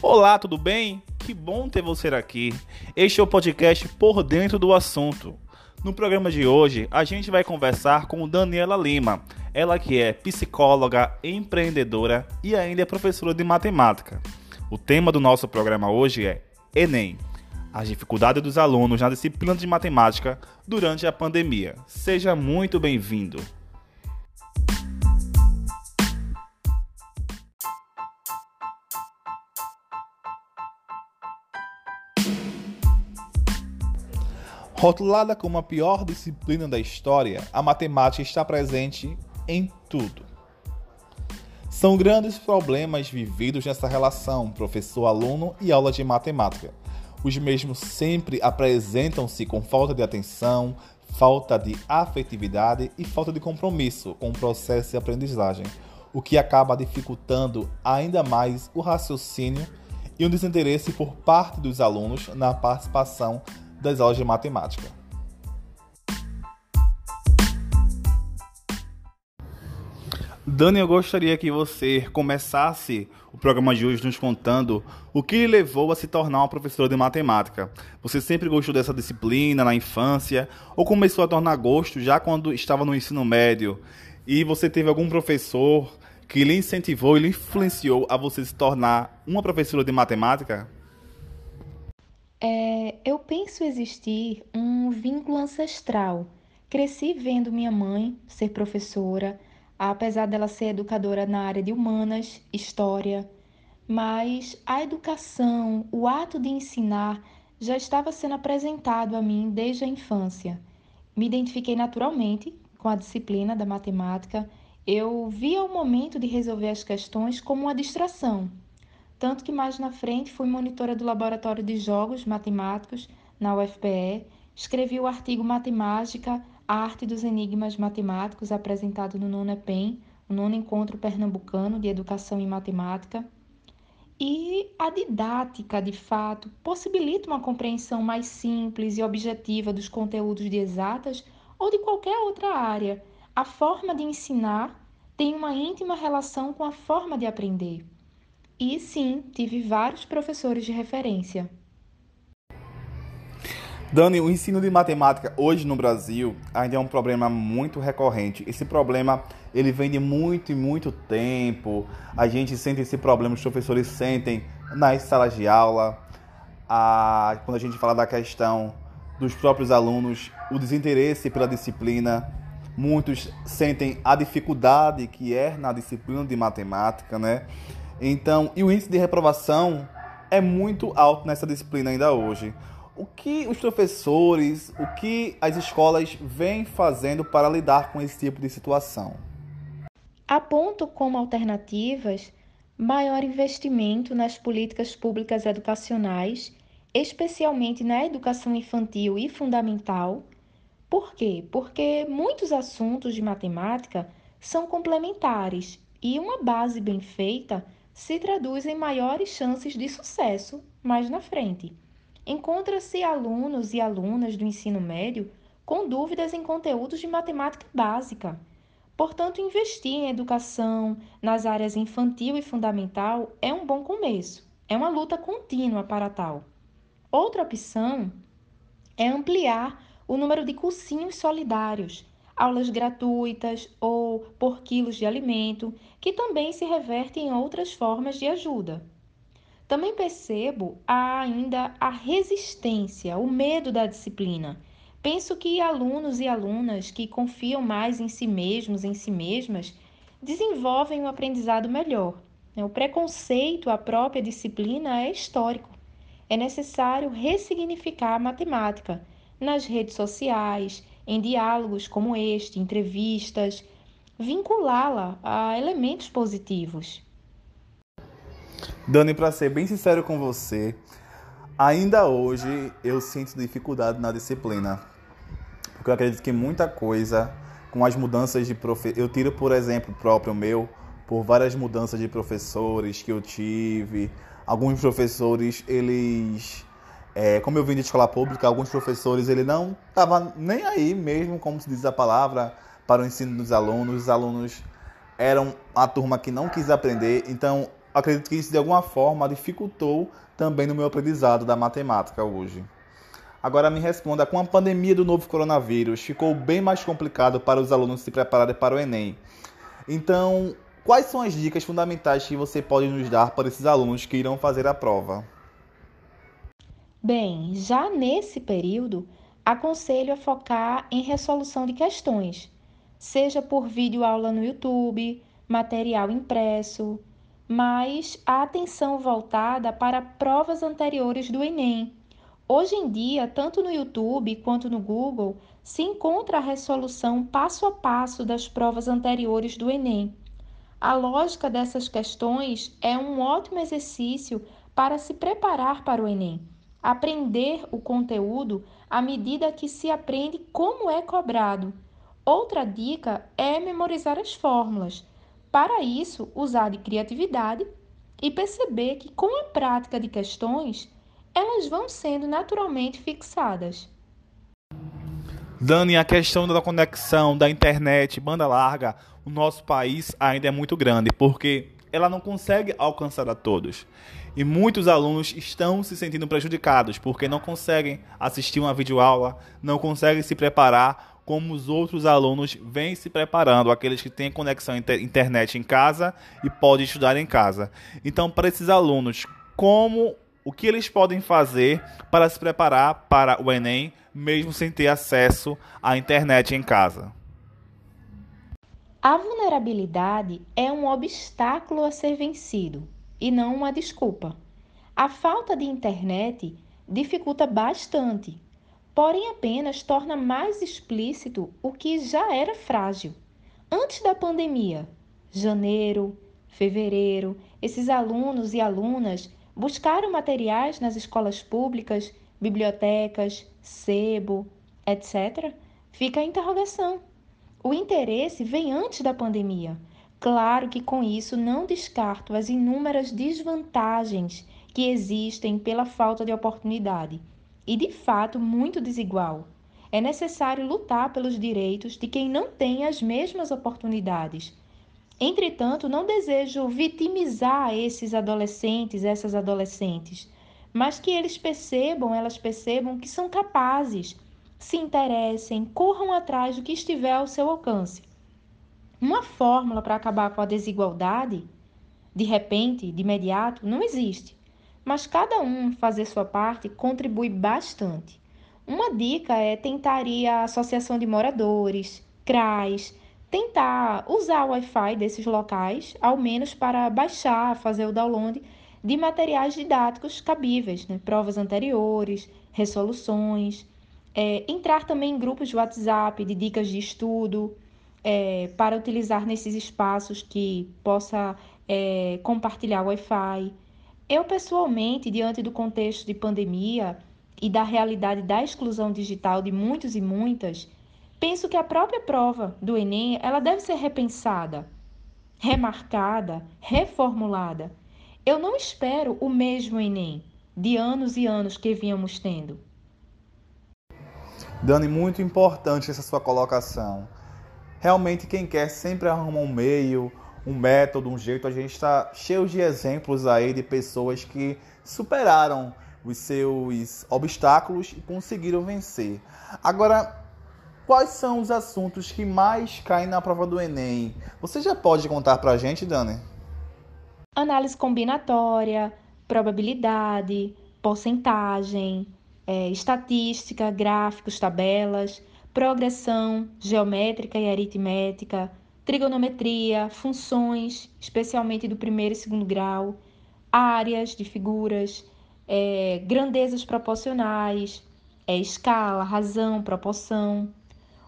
Olá, tudo bem? Que bom ter você aqui. Este é o podcast Por Dentro do Assunto. No programa de hoje, a gente vai conversar com Daniela Lima. Ela que é psicóloga, empreendedora e ainda é professora de matemática. O tema do nosso programa hoje é Enem. As dificuldades dos alunos na disciplina de matemática durante a pandemia. Seja muito bem-vindo. Rotulada como a pior disciplina da história, a matemática está presente em tudo. São grandes problemas vividos nessa relação professor-aluno e aula de matemática. Os mesmos sempre apresentam-se com falta de atenção, falta de afetividade e falta de compromisso com o processo de aprendizagem, o que acaba dificultando ainda mais o raciocínio e o desinteresse por parte dos alunos na participação das aulas de matemática. Dani, eu gostaria que você começasse o programa de hoje nos contando o que lhe levou a se tornar uma professora de matemática. Você sempre gostou dessa disciplina na infância ou começou a tornar gosto já quando estava no ensino médio? E você teve algum professor que lhe incentivou e lhe influenciou a você se tornar uma professora de matemática? É, eu penso existir um vínculo ancestral. Cresci vendo minha mãe ser professora, apesar dela ser educadora na área de humanas, história, mas a educação, o ato de ensinar, já estava sendo apresentado a mim desde a infância. Me identifiquei naturalmente com a disciplina da matemática. Eu via o momento de resolver as questões como uma distração, tanto que mais na frente fui monitora do Laboratório de Jogos Matemáticos na UFPE, escrevi o artigo Matemática, a Arte dos Enigmas Matemáticos, apresentado no nono EPEM, o nono Encontro Pernambucano de Educação em Matemática. E a didática, de fato, possibilita uma compreensão mais simples e objetiva dos conteúdos de exatas ou de qualquer outra área. A forma de ensinar tem uma íntima relação com a forma de aprender. E sim, tive vários professores de referência. Dani, o ensino de matemática hoje no Brasil ainda é um problema muito recorrente. Esse problema ele vem de muito e muito tempo. A gente sente esse problema, os professores sentem nas salas de aula. A, quando a gente fala da questão dos próprios alunos, o desinteresse pela disciplina. Muitos sentem a dificuldade que é na disciplina de matemática, né? Então, e o índice de reprovação é muito alto nessa disciplina ainda hoje. O que os professores, o que as escolas vêm fazendo para lidar com esse tipo de situação? Aponto como alternativas maior investimento nas políticas públicas educacionais, especialmente na educação infantil e fundamental. Por quê? Porque muitos assuntos de matemática são complementares e uma base bem feita se traduz em maiores chances de sucesso mais na frente. Encontra-se alunos e alunas do ensino médio com dúvidas em conteúdos de matemática básica. Portanto, investir em educação nas áreas infantil e fundamental é um bom começo. É uma luta contínua para tal. Outra opção é ampliar o número de cursinhos solidários aulas gratuitas ou por quilos de alimento, que também se reverte em outras formas de ajuda. Também percebo ainda a resistência, o medo da disciplina. Penso que alunos e alunas que confiam mais em si mesmos, em si mesmas, desenvolvem um aprendizado melhor. O preconceito à própria disciplina é histórico. É necessário ressignificar a matemática nas redes sociais, em diálogos como este, entrevistas, vinculá-la a elementos positivos. Dani, para ser bem sincero com você, ainda hoje eu sinto dificuldade na disciplina. Porque eu acredito que muita coisa, com as mudanças de professor. Eu tiro, por exemplo, próprio meu, por várias mudanças de professores que eu tive. Alguns professores, eles é, como eu vim de escola pública, alguns professores ele não estava nem aí mesmo, como se diz a palavra, para o ensino dos alunos. Os alunos eram a turma que não quis aprender. Então, acredito que isso de alguma forma dificultou também no meu aprendizado da matemática hoje. Agora me responda, com a pandemia do novo coronavírus, ficou bem mais complicado para os alunos se prepararem para o Enem. Então, quais são as dicas fundamentais que você pode nos dar para esses alunos que irão fazer a prova? Bem, já nesse período, aconselho a focar em resolução de questões, seja por vídeo aula no YouTube, material impresso, mas a atenção voltada para provas anteriores do Enem. Hoje em dia, tanto no YouTube quanto no Google, se encontra a resolução passo a passo das provas anteriores do Enem. A lógica dessas questões é um ótimo exercício para se preparar para o Enem aprender o conteúdo à medida que se aprende como é cobrado. Outra dica é memorizar as fórmulas. Para isso, usar de criatividade e perceber que com a prática de questões, elas vão sendo naturalmente fixadas. Dani, a questão da conexão da internet, banda larga, o nosso país ainda é muito grande, porque ela não consegue alcançar a todos. E muitos alunos estão se sentindo prejudicados porque não conseguem assistir uma videoaula, não conseguem se preparar como os outros alunos vêm se preparando, aqueles que têm conexão internet em casa e podem estudar em casa. Então, para esses alunos, como o que eles podem fazer para se preparar para o Enem, mesmo sem ter acesso à internet em casa? A vulnerabilidade é um obstáculo a ser vencido e não uma desculpa. A falta de internet dificulta bastante, porém apenas torna mais explícito o que já era frágil. Antes da pandemia, janeiro, fevereiro, esses alunos e alunas buscaram materiais nas escolas públicas, bibliotecas, sebo, etc. Fica a interrogação. O interesse vem antes da pandemia. Claro que com isso não descarto as inúmeras desvantagens que existem pela falta de oportunidade e de fato muito desigual. É necessário lutar pelos direitos de quem não tem as mesmas oportunidades. Entretanto, não desejo vitimizar esses adolescentes, essas adolescentes, mas que eles percebam, elas percebam que são capazes se interessem, corram atrás do que estiver ao seu alcance. Uma fórmula para acabar com a desigualdade, de repente, de imediato, não existe, mas cada um fazer sua parte contribui bastante. Uma dica é tentar ir à associação de moradores, CRAs, tentar usar o Wi-Fi desses locais, ao menos para baixar, fazer o download de materiais didáticos cabíveis, né? provas anteriores, resoluções é, entrar também em grupos de WhatsApp de dicas de estudo é, para utilizar nesses espaços que possa é, compartilhar Wi-Fi. Eu, pessoalmente, diante do contexto de pandemia e da realidade da exclusão digital de muitos e muitas, penso que a própria prova do Enem ela deve ser repensada, remarcada, reformulada. Eu não espero o mesmo Enem de anos e anos que vínhamos tendo. Dani, muito importante essa sua colocação. Realmente, quem quer sempre arruma um meio, um método, um jeito. A gente está cheio de exemplos aí de pessoas que superaram os seus obstáculos e conseguiram vencer. Agora, quais são os assuntos que mais caem na prova do Enem? Você já pode contar para a gente, Dani? Análise combinatória, probabilidade, porcentagem, é, estatística, gráficos, tabelas, progressão geométrica e aritmética, trigonometria, funções, especialmente do primeiro e segundo grau, áreas de figuras, é, grandezas proporcionais, é, escala, razão, proporção.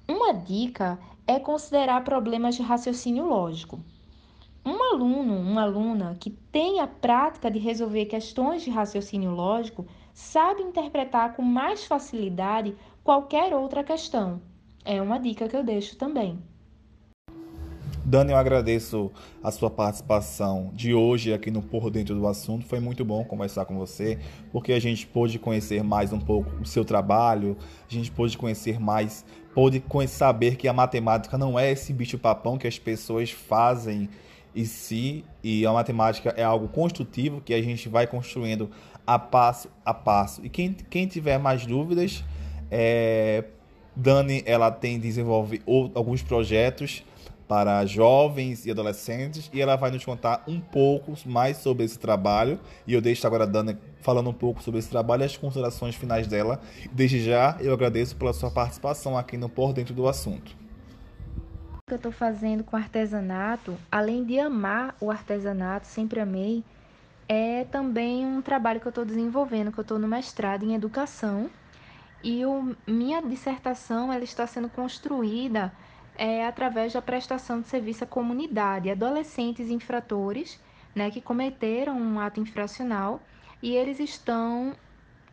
Uma dica é considerar problemas de raciocínio lógico. Um aluno, uma aluna que tem a prática de resolver questões de raciocínio lógico sabe interpretar com mais facilidade qualquer outra questão. É uma dica que eu deixo também. Dani, eu agradeço a sua participação de hoje aqui no Por Dentro do Assunto. Foi muito bom conversar com você, porque a gente pôde conhecer mais um pouco o seu trabalho, a gente pôde conhecer mais, pôde saber que a matemática não é esse bicho-papão que as pessoas fazem e si, e a matemática é algo construtivo que a gente vai construindo a passo a passo. E quem, quem tiver mais dúvidas, é, Dani ela tem desenvolve alguns projetos para jovens e adolescentes e ela vai nos contar um pouco mais sobre esse trabalho. E eu deixo agora a Dani falando um pouco sobre esse trabalho e as considerações finais dela. Desde já eu agradeço pela sua participação aqui no Por Dentro do Assunto. O que eu estou fazendo com artesanato, além de amar o artesanato, sempre amei, é também um trabalho que eu estou desenvolvendo, que eu estou no mestrado em educação. E o, minha dissertação ela está sendo construída é, através da prestação de serviço à comunidade, adolescentes infratores né, que cometeram um ato infracional e eles estão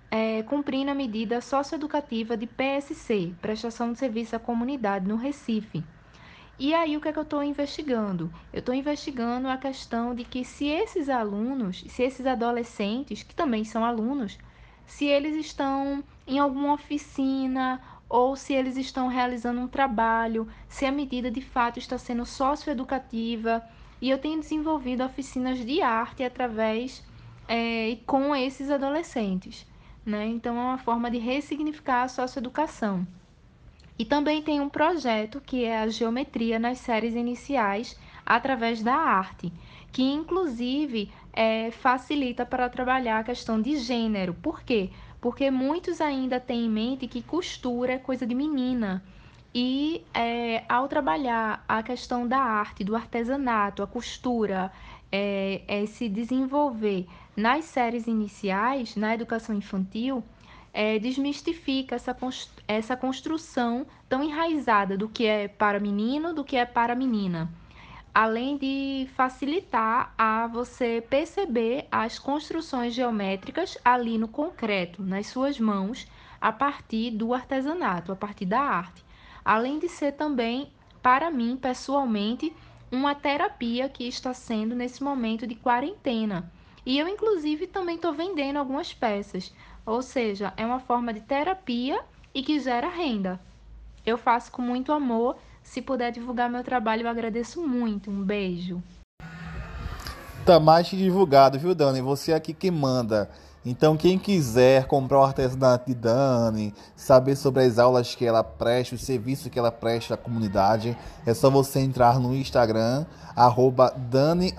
é, cumprindo a medida socioeducativa de PSC, Prestação de Serviço à Comunidade, no Recife. E aí o que é que eu estou investigando? Eu estou investigando a questão de que se esses alunos, se esses adolescentes, que também são alunos, se eles estão em alguma oficina ou se eles estão realizando um trabalho, se a medida de fato está sendo socioeducativa. E eu tenho desenvolvido oficinas de arte através é, e com esses adolescentes. Né? Então, é uma forma de ressignificar a socioeducação. E também tem um projeto que é a geometria nas séries iniciais através da arte, que inclusive é, facilita para trabalhar a questão de gênero. Por quê? porque muitos ainda têm em mente que costura é coisa de menina. E é, ao trabalhar a questão da arte, do artesanato, a costura, é, é se desenvolver nas séries iniciais, na educação infantil, é, desmistifica essa, essa construção tão enraizada do que é para menino, do que é para menina além de facilitar a você perceber as construções geométricas ali no concreto, nas suas mãos, a partir do artesanato, a partir da arte. Além de ser também, para mim, pessoalmente, uma terapia que está sendo nesse momento de quarentena. E eu, inclusive, também estou vendendo algumas peças, ou seja, é uma forma de terapia e que gera renda. Eu faço com muito amor se puder divulgar meu trabalho, eu agradeço muito. Um beijo. Tá mais divulgado, viu, Dani? Você aqui que manda. Então, quem quiser comprar o artesanato de Dani, saber sobre as aulas que ela presta, o serviço que ela presta à comunidade, é só você entrar no Instagram, arroba Dani.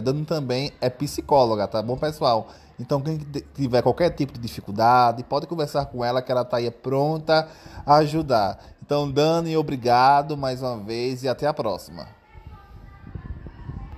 Dani também é psicóloga, tá bom, pessoal? Então, quem tiver qualquer tipo de dificuldade, pode conversar com ela, que ela está aí pronta a ajudar. Então, Dani, obrigado mais uma vez e até a próxima.